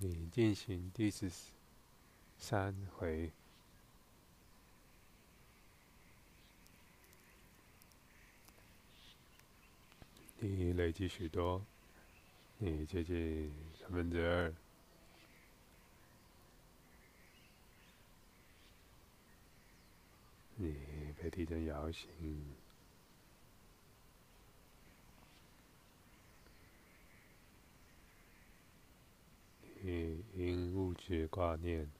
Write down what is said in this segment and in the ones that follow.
你进行第十三回，你累积许多，你接近三分之二，你被地震摇醒。你因物质挂念，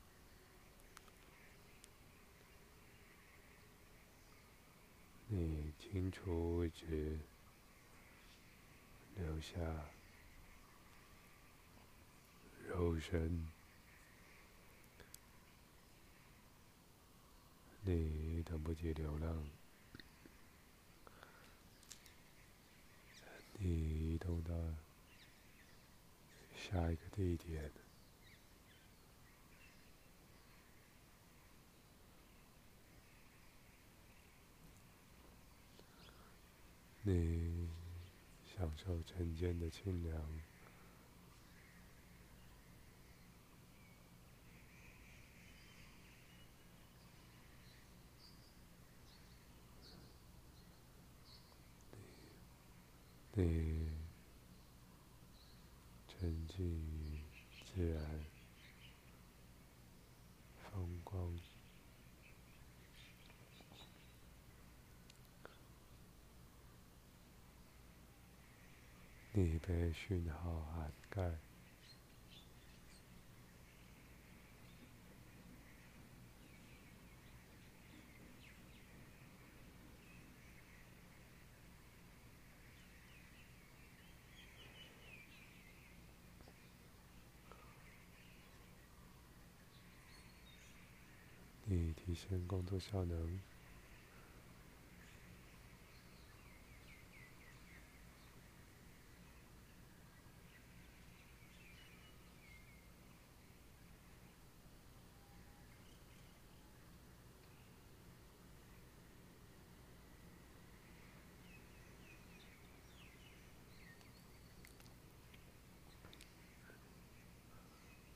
你清除物质，留下肉身，你等不及流浪，你移动到。下一个地点，你享受晨间的清凉，你。浸于自然风光，你被讯号涵盖。你提升工作效能，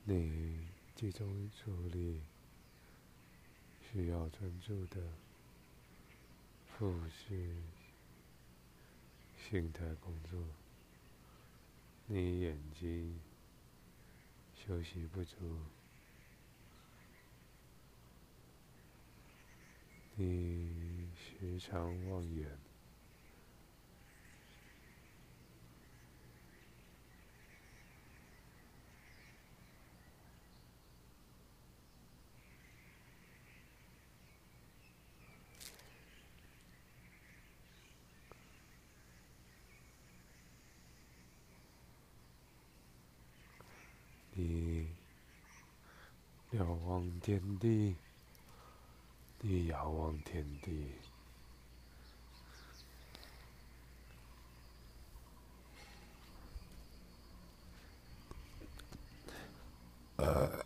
你集中注意力。需要专注的复式心态工作，你眼睛休息不足，你时常望远。遥望天地，你遥望天地。呃。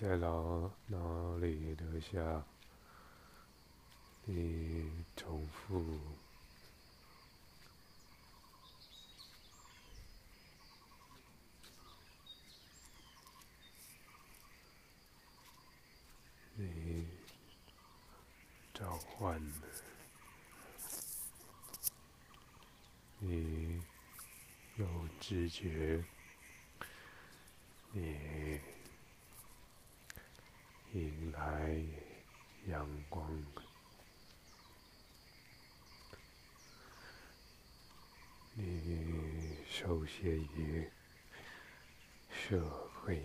在脑脑里留下，你重复，你召唤，你有知觉，你。迎来阳光，你受限于社会，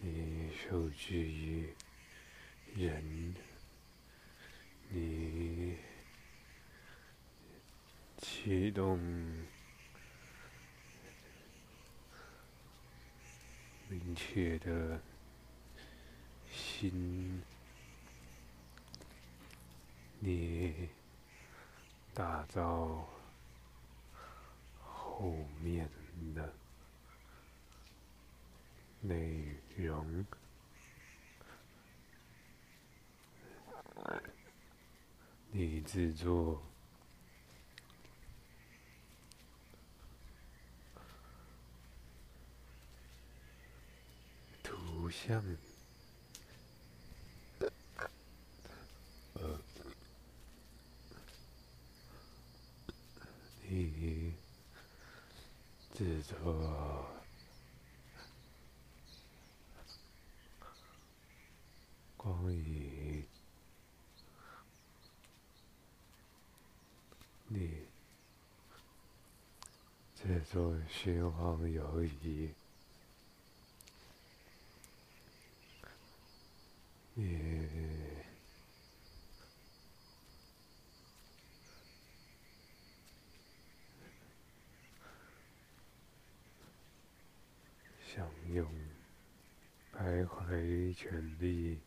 你受制于人，你启动明确的心，你打造。后面的内容，你制作图像，你。制作光影，你制作虚妄游移，你。享用徘徊权利，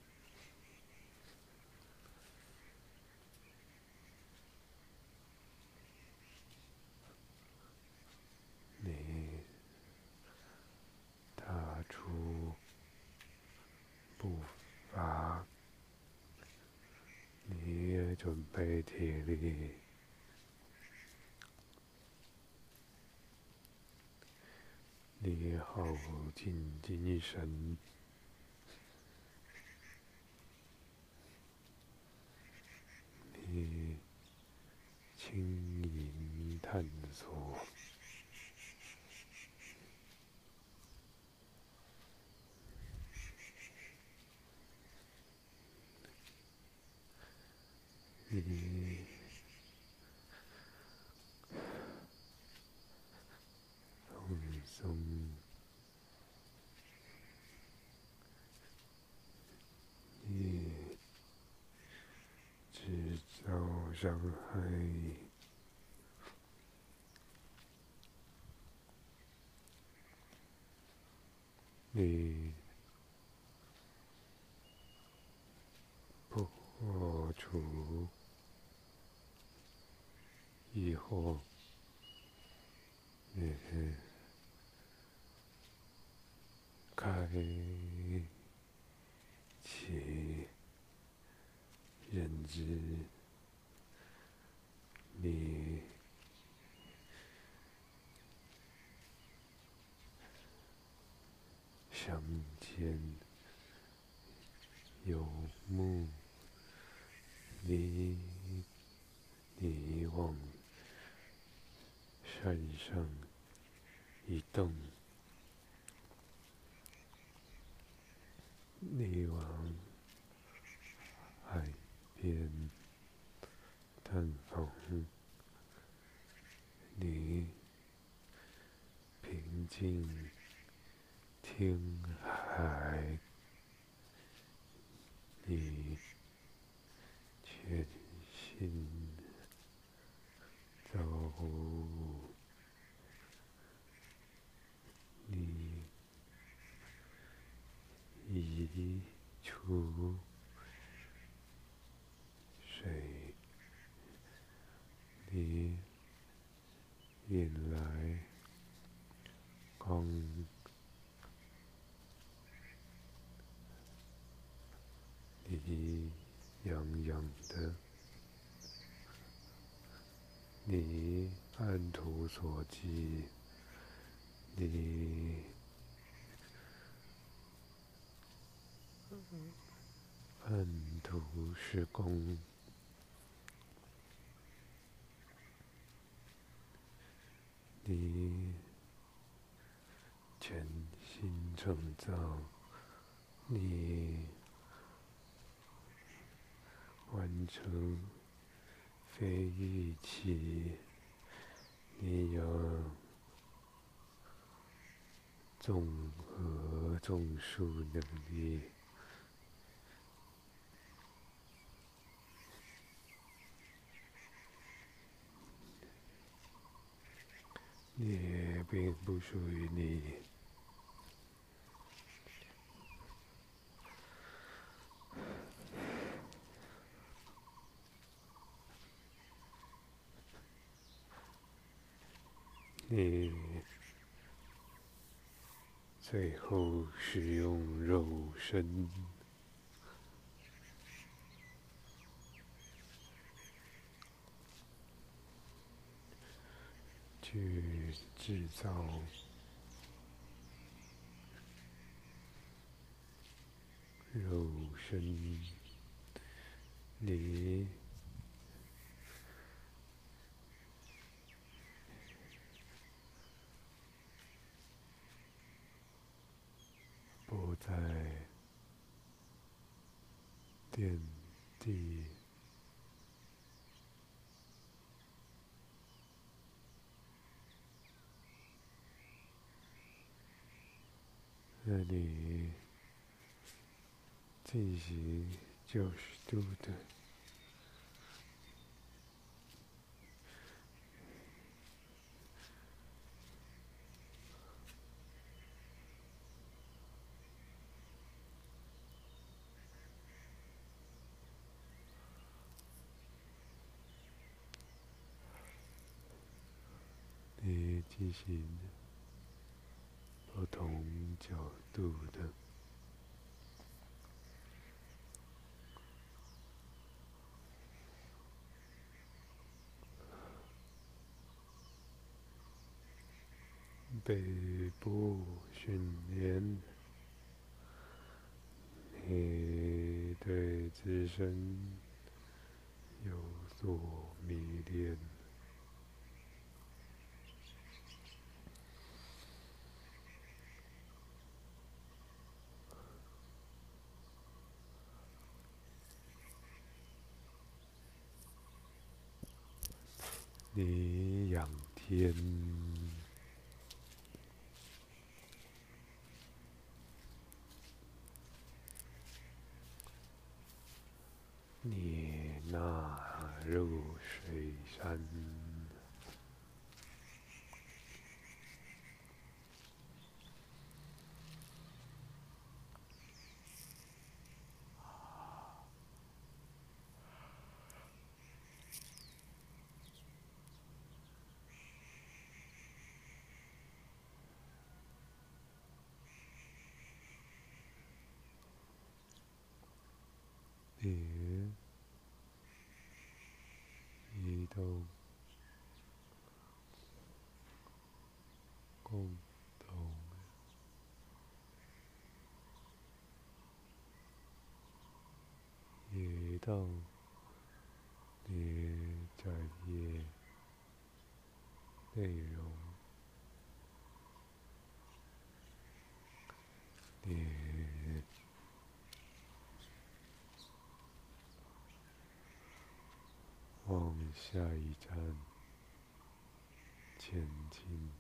你踏出步伐，你也准备体力。你耗尽精神，你轻盈探索，já aí. 相见有目，你你往山上一动，你往海边探访。你平静听海，你全心走，你移出水，你。引来光，你洋洋的，你按图索骥，你按图施工。你全心创造，你完成非预期，你有综合种树能力，也并不属于你。你最后使用肉身去制造肉身，你。不在垫地，那你进行九十度的。行不同角度的背部训练，你对自身有所迷恋。你仰天，你纳入水山。你移动，共同移动，你专业内容，你。往下一站前进，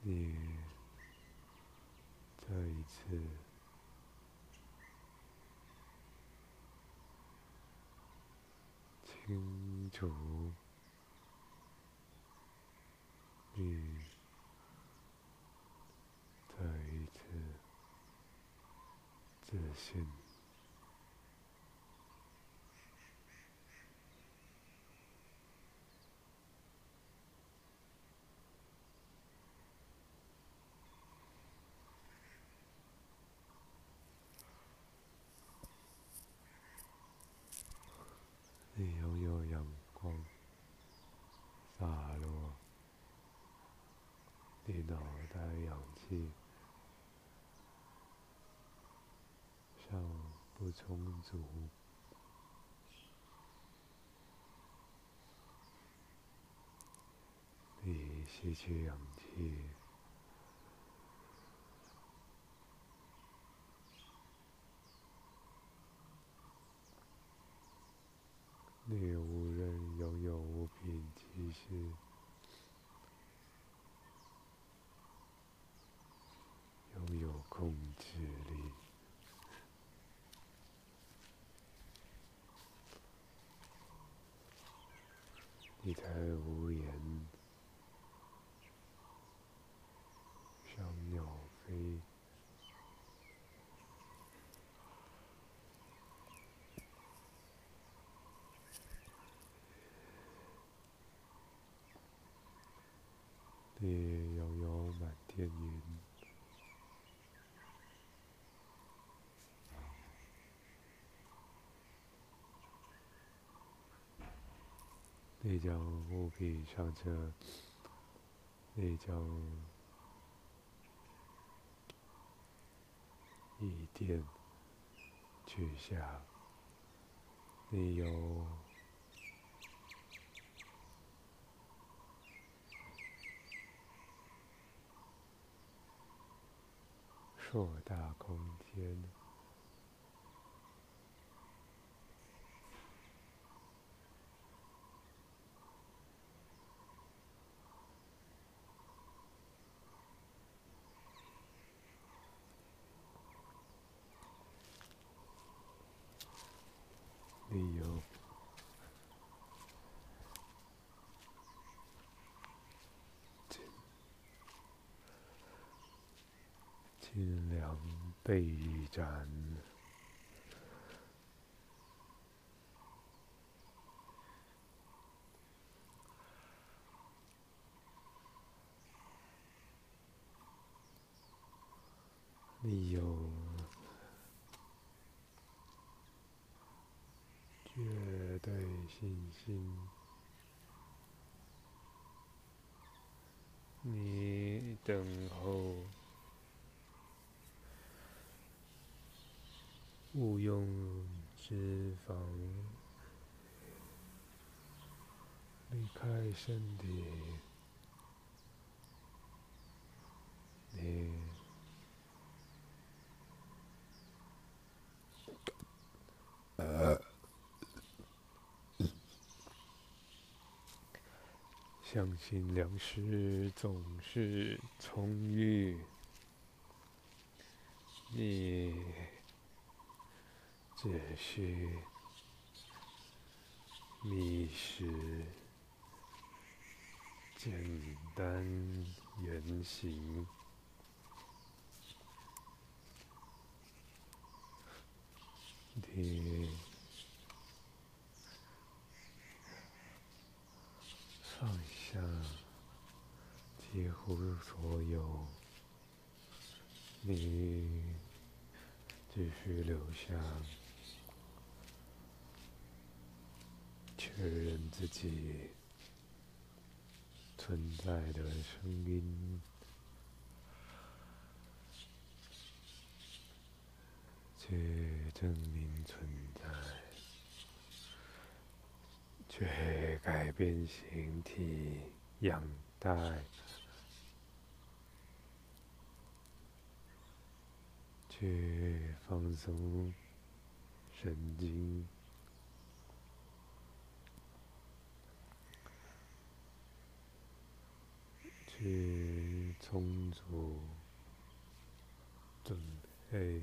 你再一次清楚你。自信，你拥有阳光洒落，你脑袋氧气。够充足。你吸取氧气，你。满天，你将务必向着，你将一点去下，你有。扩大空间，理由。清凉被展，你有绝对信心，你等候。勿用脂肪离开身体，你相信粮食总是充裕，你。只需觅食简单言行，你放下几乎所有，你只需留下。确认自己存在的声音，去证明存在，去改变形体样态，去放松神经。去充足准备。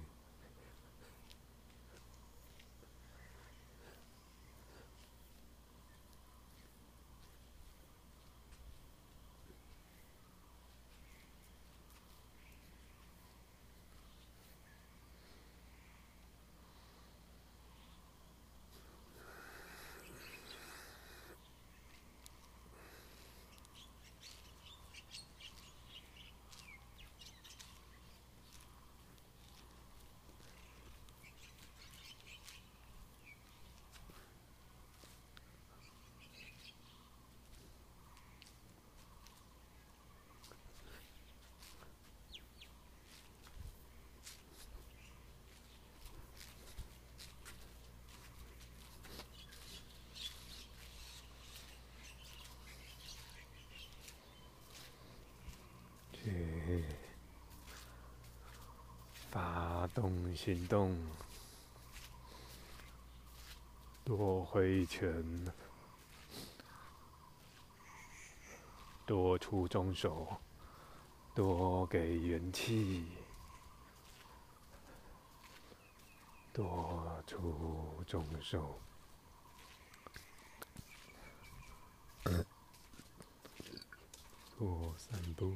发动行动，多挥拳，多出中手，多给元气，多出中手，多散步。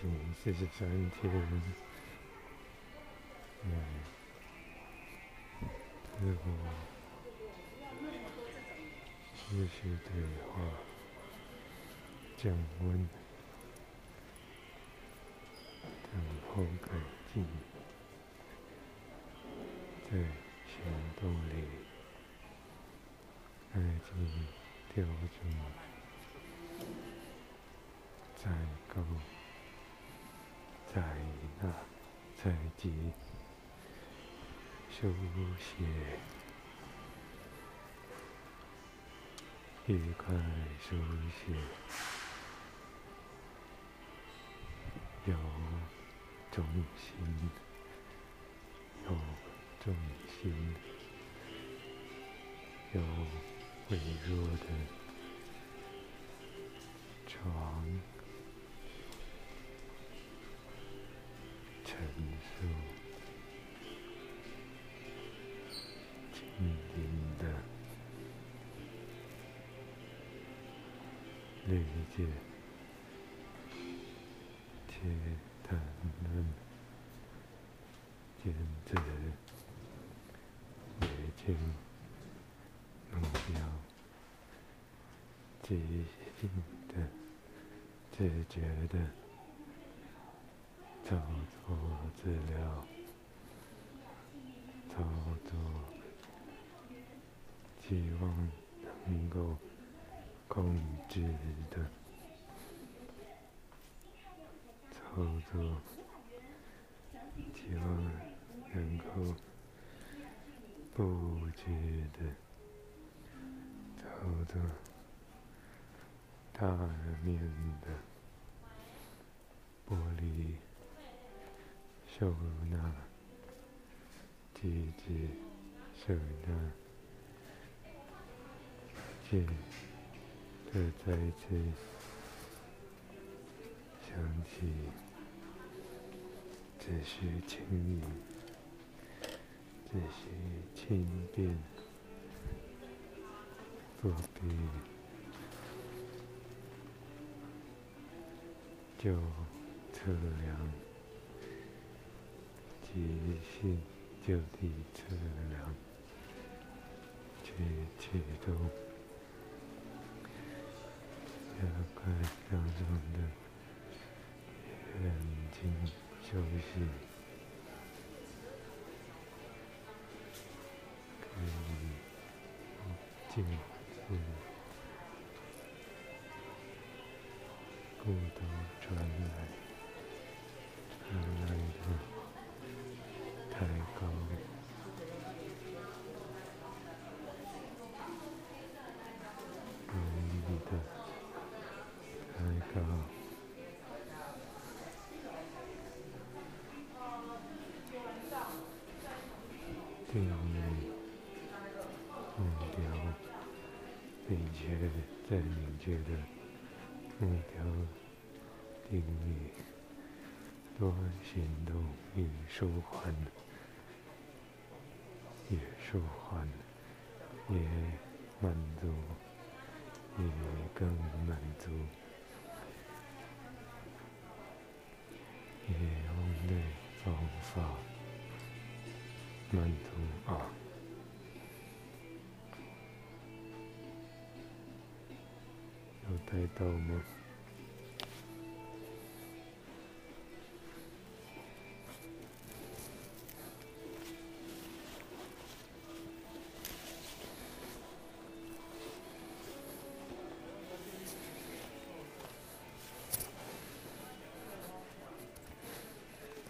四十三天，嗯，自我持续对话，降温，等候改进，在行动里，爱情调整，再高。在那，在即书写，愉快书写，有重心，有重心，有微弱的谈论，坚持，决心，目标，即兴的，自觉的。操作治疗，操作，希望能够控制的操作，希望能够布局的操作，大面的玻璃。收纳，机制，收纳，接，这再次想起，只需轻盈，只需轻便，不必就测量。即兴就地测量，去启动，加快当中的眼睛休息，可以静的目标定义，多行动与舒缓，也舒缓，也满足，也更满足，也用对方法满足啊。带到吗？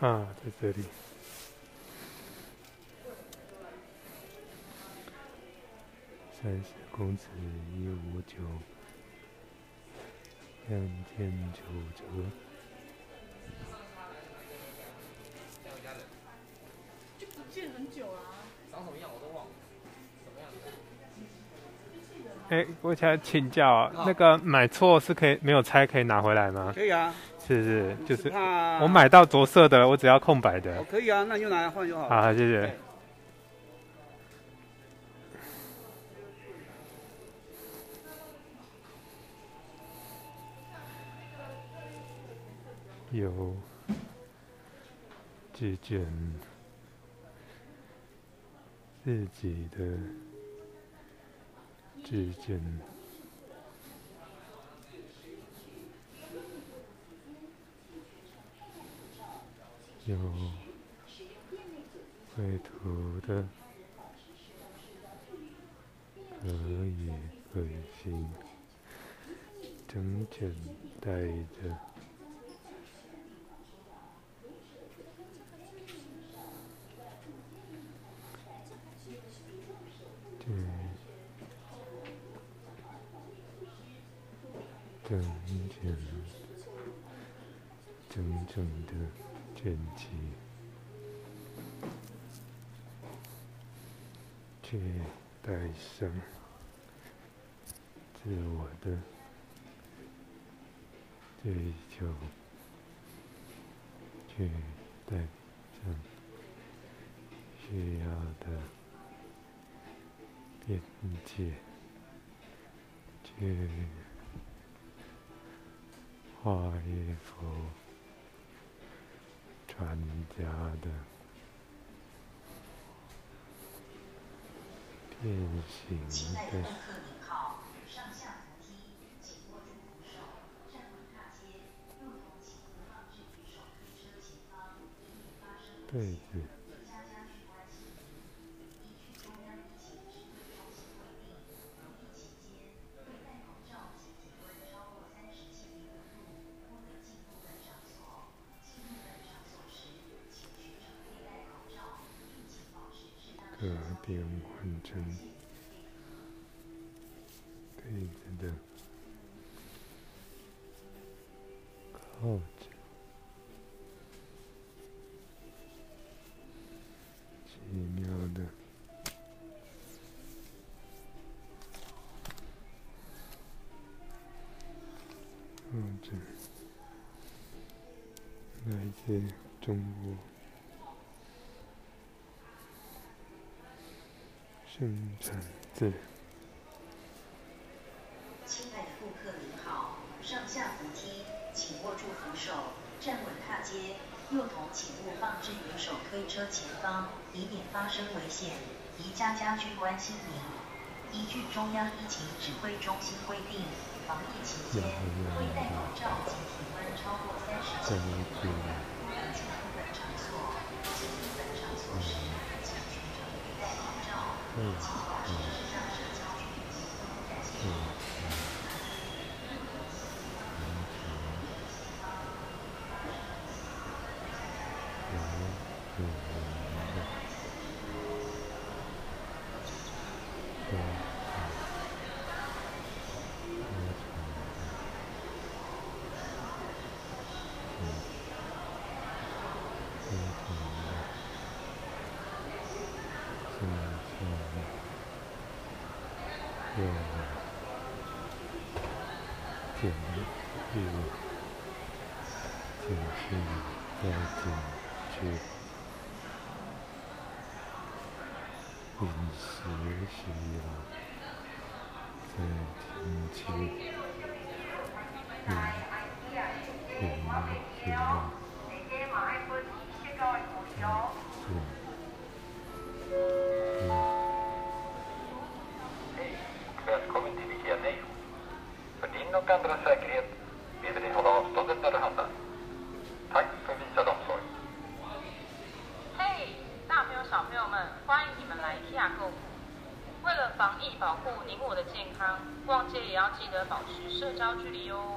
啊，在这里，三十公尺一五九。两千九折。就不见很久啊。长什么样我都忘了，什么样子？哎，我想请教啊，那个买错是可以没有拆可以拿回来吗？可以啊，是是，就是我买到着色的，我只要空白哦的。可以啊，那你就拿来换就好了。好，谢谢有自检自己的自检，有绘图的，可以可行，整整带着。对，整整整整的整齐，却带上自我的追求，却带上需要的。边界，去画一幅传家的变形的。对中国。生产自亲爱的顾客您好，上下扶梯，请握住扶手，站稳踏阶。幼童请勿放置于手推车前方，以免发生危险。宜家家居关心您。依据中央疫情指挥中心规定，防疫期间未戴口罩及体温超过三十嗯，减去，减去，再减去，饮食习了，再减去，饮饮习嘿，大朋友小朋友们，欢迎你们来 Tia 购物！为了防疫保护您我的健康，逛街也要记得保持社交距离哦。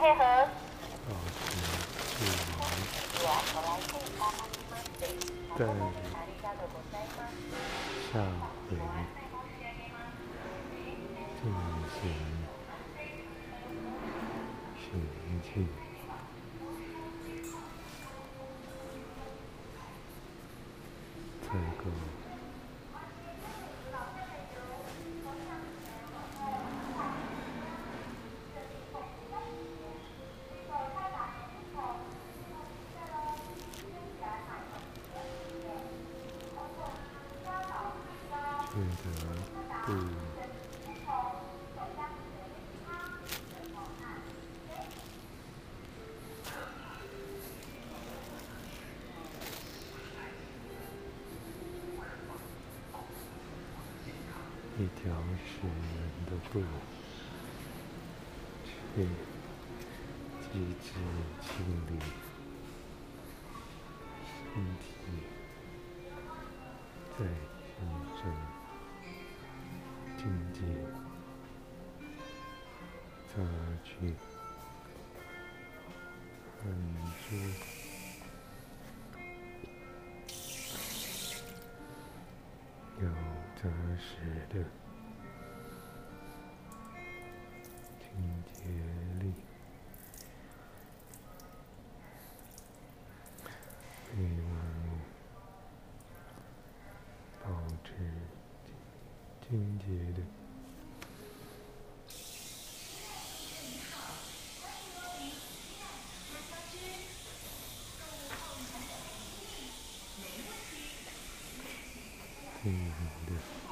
配合。使的清洁力，能够保持清洁的平衡的。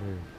嘿，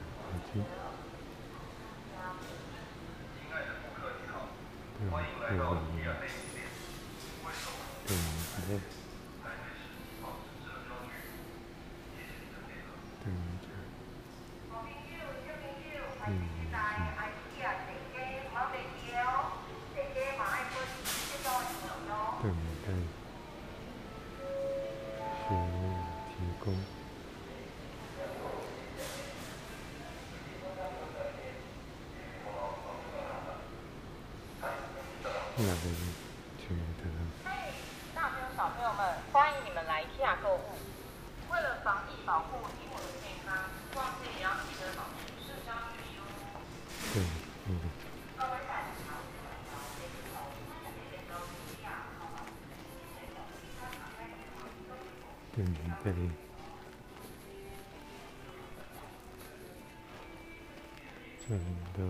到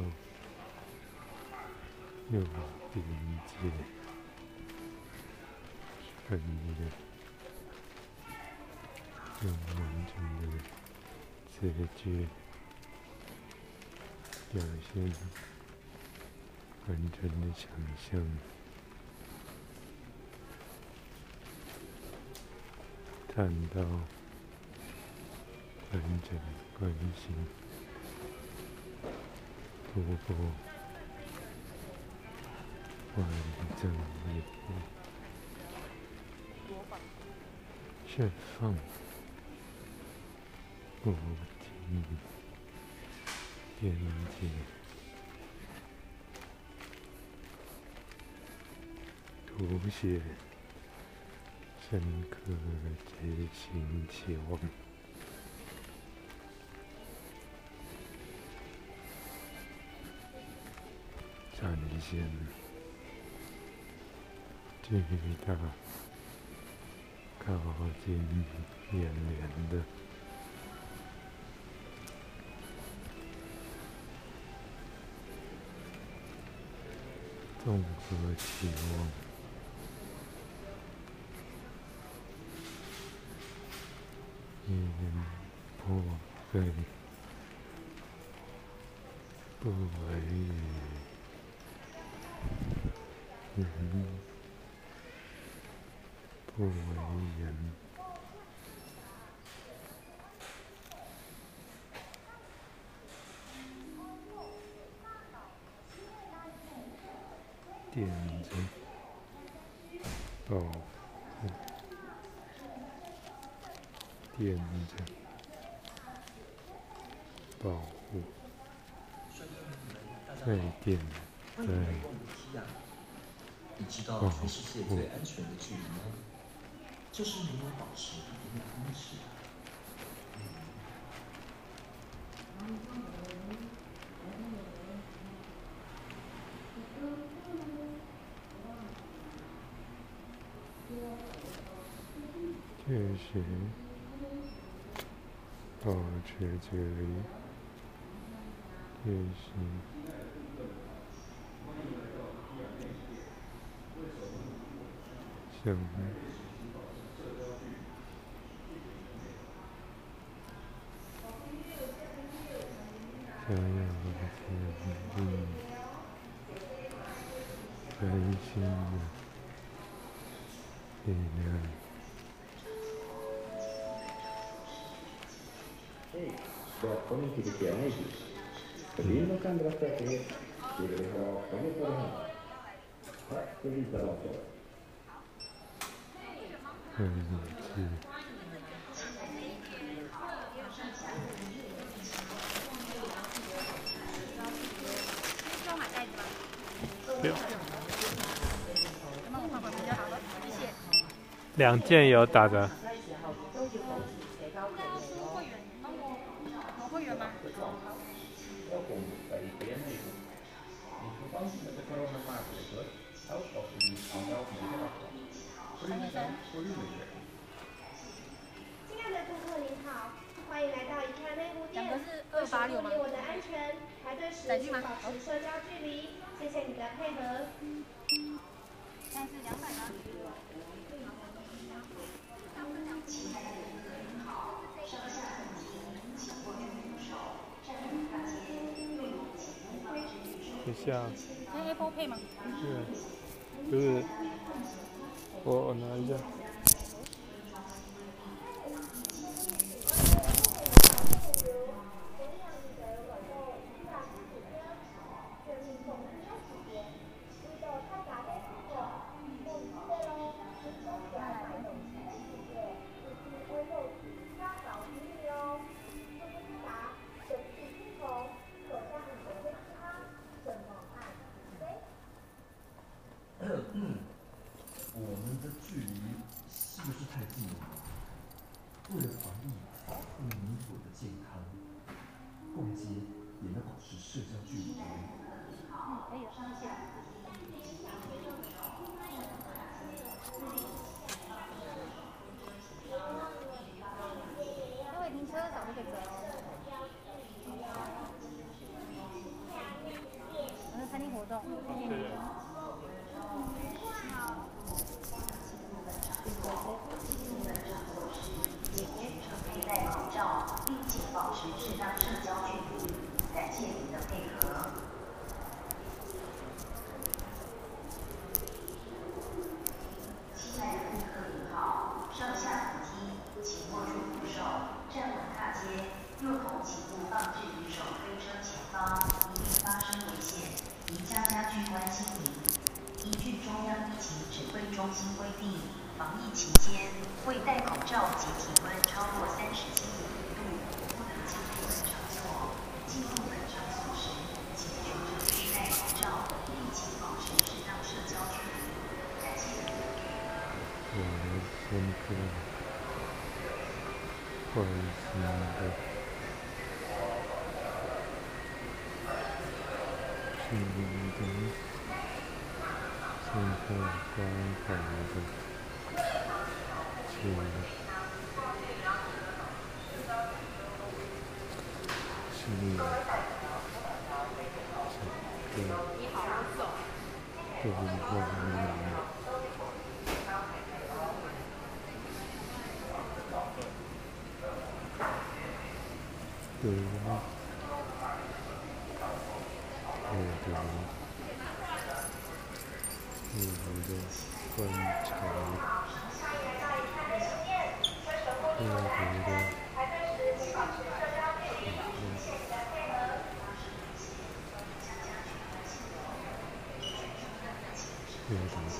右边界，很远，用完整的直觉表现完整的想象，看到完整的关心。不不不完整业务，释放无尽边界，图写深刻觉醒期望。展现巨大、靠近眼帘的。综合期望，破碎，不为语。人不为人，点着保护，点着保护，再点在。你知道全世界最安全的距离吗？就是没有保持一点安全。确实，保持距离，确实。想，想要的甜蜜，开心的力量。Hej, välkommen till IKEA Navy. Förbinn och andra säkerhet skulle vi ha avståndet på det här. Tack för 嗯嗯嗯，6，两件有打个。为保护我的安全，排队时请保持社交距离。谢谢你的配合。现在是两百吗？等下。那 Apple Pay 吗？对，就是。我拿一下。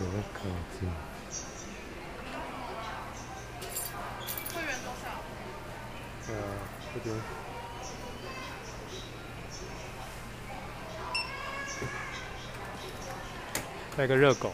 热狗子。会员多少？对啊，这边带个热狗。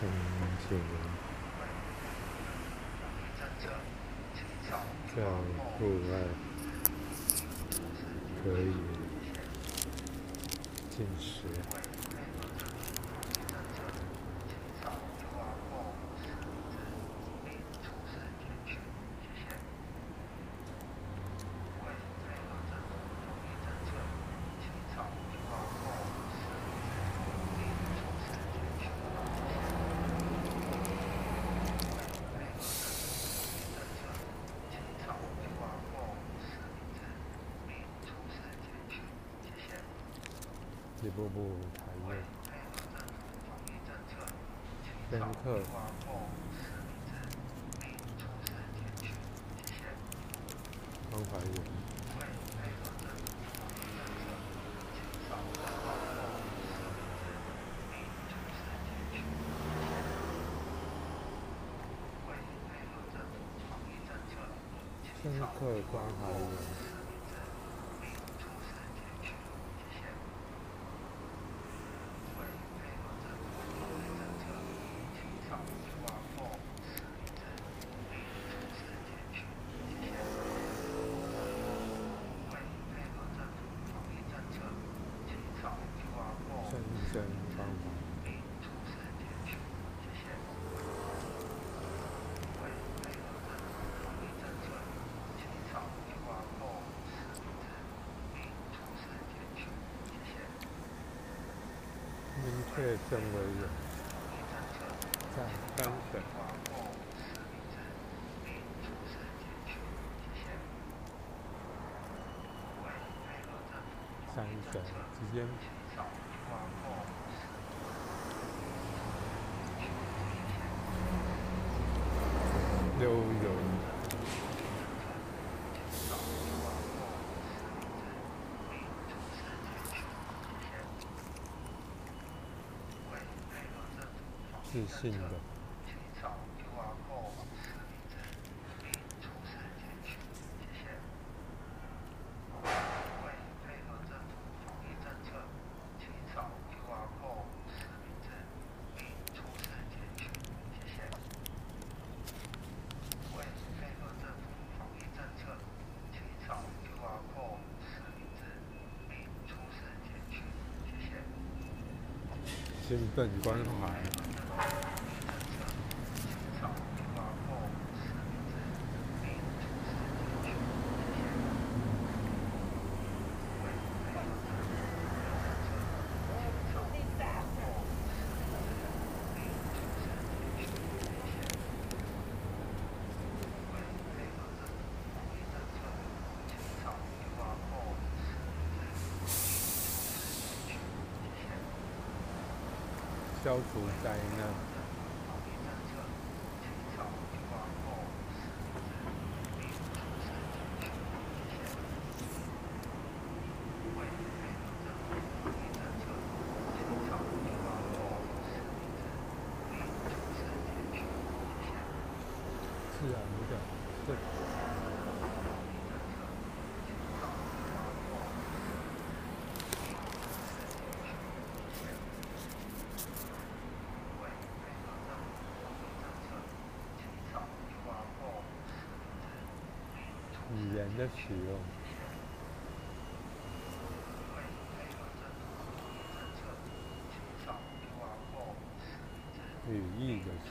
嗯，这样户外可以进食。一步步产业，深刻关怀人，深刻关怀人。在三省，三省之间，自信的。兴奋关怀。消除灾难。的使用，语义的处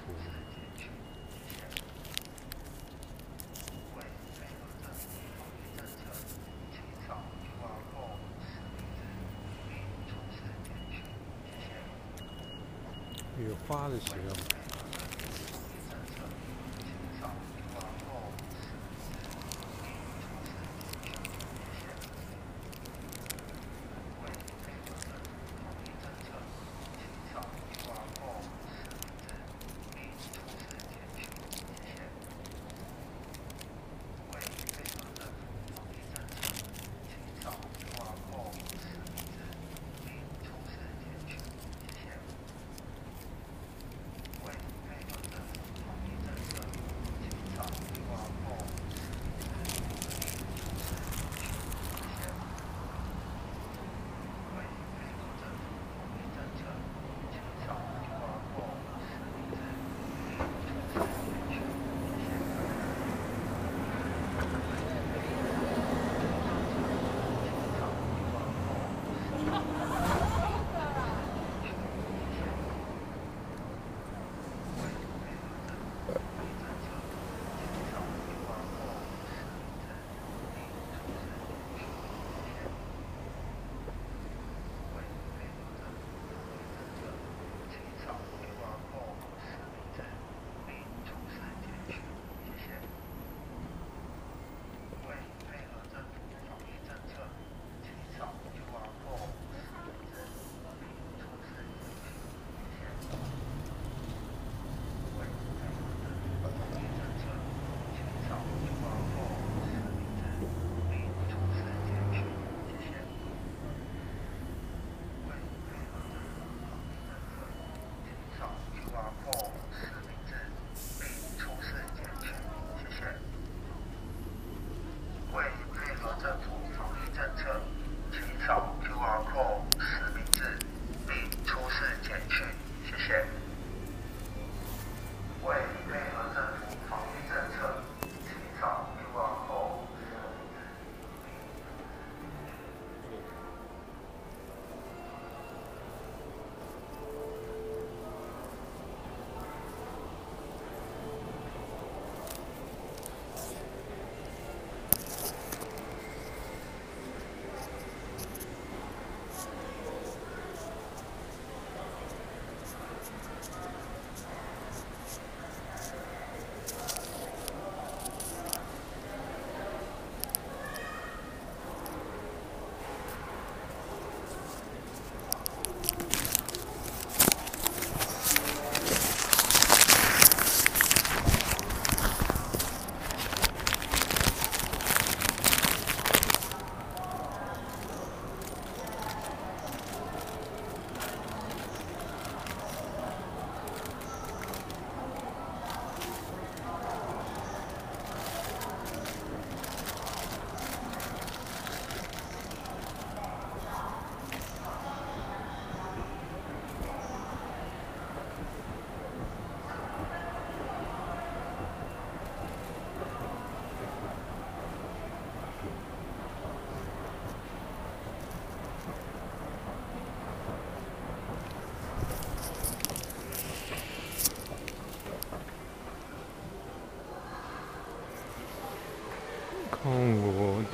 理，语花的使用。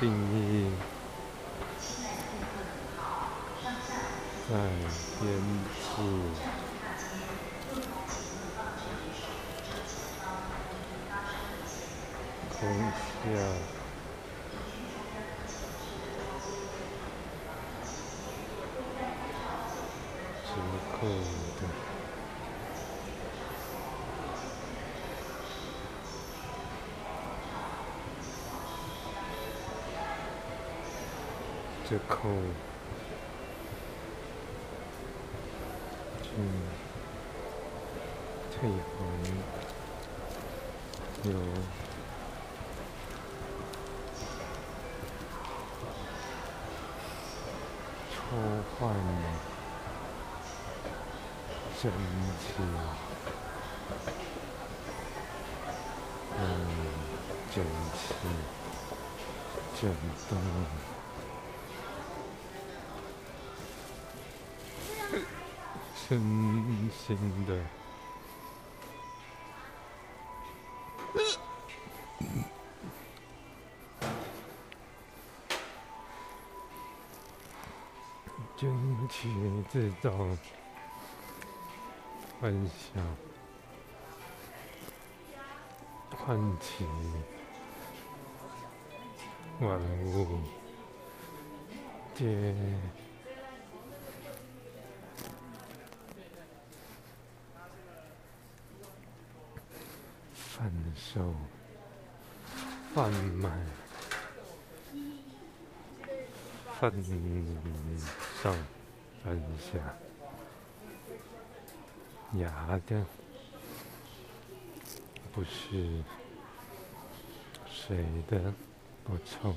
定义，在编织。空下折扣，嗯，退还有。呼唤神奇，嗯，整齐，震动，身心的。惊奇制造幻想，唤起万物皆售贩卖。分上分下，牙的不是谁的补充，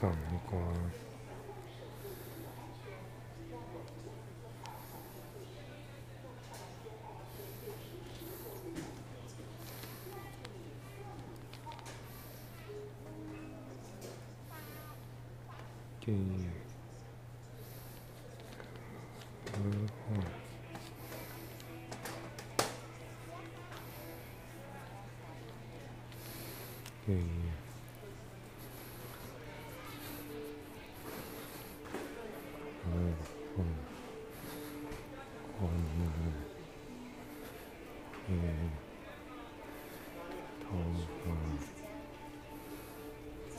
在放光。给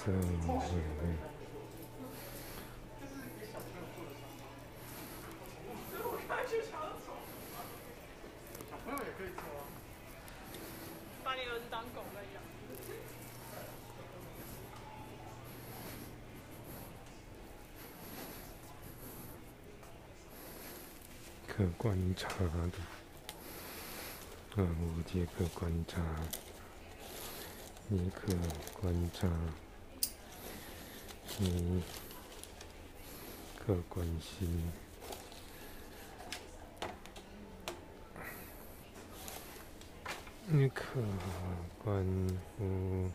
发，正直。可观察的，啊，无皆可观察，你可观察，你可关心，你可关乎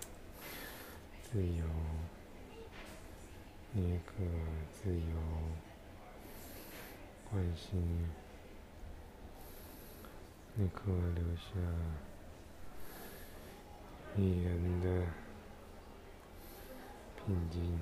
自由，你可自由关心。你可留下一人的平静。